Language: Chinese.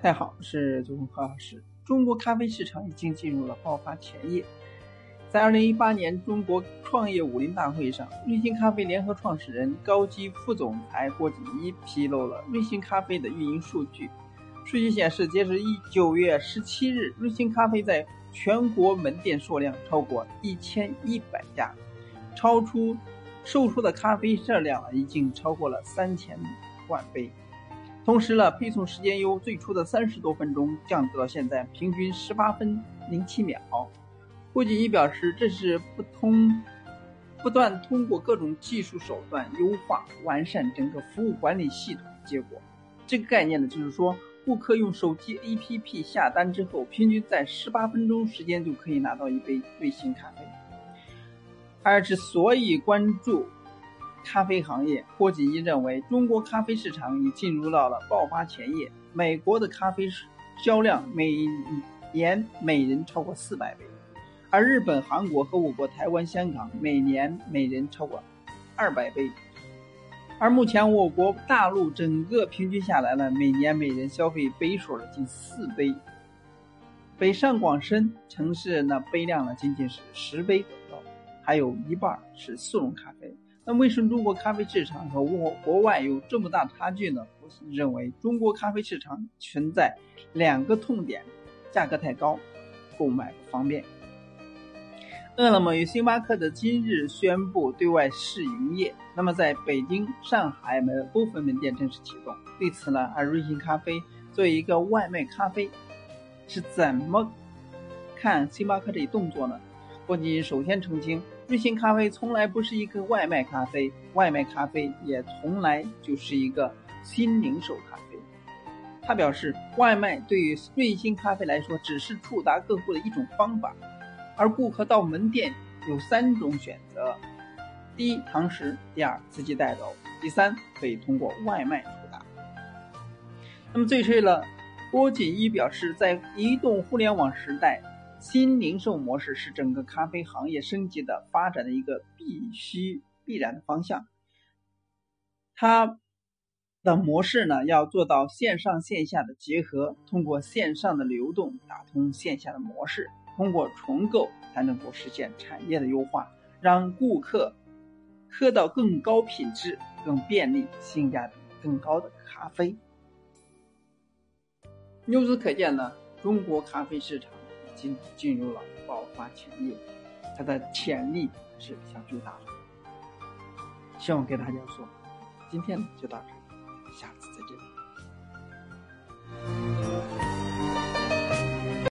大家好，我是周红何老师。中国咖啡市场已经进入了爆发前夜。在二零一八年中国创业武林大会上，瑞幸咖啡联合创始人、高级副总裁郭锦一披露了瑞幸咖啡的运营数据。数据显示，截至一九月十七日，瑞幸咖啡在全国门店数量超过一千一百家，超出售出的咖啡摄量已经超过了三千万杯。同时呢，配送时间由最初的三十多分钟降至了现在平均十八分零七秒。郭锦一表示，这是不通不断通过各种技术手段优化完善整个服务管理系统的结果。这个概念呢，就是说，顾客用手机 APP 下单之后，平均在十八分钟时间就可以拿到一杯瑞幸咖啡。而之所以关注。咖啡行业，郭锦一认为，中国咖啡市场已进入到了爆发前夜。美国的咖啡销量每年每人超过四百杯，而日本、韩国和我国台湾、香港每年每人超过二百杯。而目前我国大陆整个平均下来呢，每年每人消费杯数近四杯。北上广深城市呢，杯量呢仅仅是十杯左右，还有一半是速溶咖啡。那为什么中国咖啡市场和国国外有这么大差距呢？我认为中国咖啡市场存在两个痛点：价格太高，购买不方便。饿了么与星巴克的今日宣布对外试营业，那么在北京、上海门部分门店正式启动。对此呢，而瑞幸咖啡作为一个外卖咖啡，是怎么看星巴克这一动作呢？郭锦首先澄清。瑞幸咖啡从来不是一个外卖咖啡，外卖咖啡也从来就是一个新零售咖啡。他表示，外卖对于瑞幸咖啡来说只是触达客户的一种方法，而顾客到门店有三种选择：第一，堂食；第二，自己带走；第三，可以通过外卖触达。那么，最后了，郭锦一表示，在移动互联网时代。新零售模式是整个咖啡行业升级的发展的一个必须必然的方向。它的模式呢，要做到线上线下的结合，通过线上的流动打通线下的模式，通过重构才能够实现产业的优化，让顾客喝到更高品质、更便利、性价比更高的咖啡。由此可见呢，中国咖啡市场。进入了爆发前夜，他的潜力是相巨大的。希望给大家说，今天就到这里，下次再见。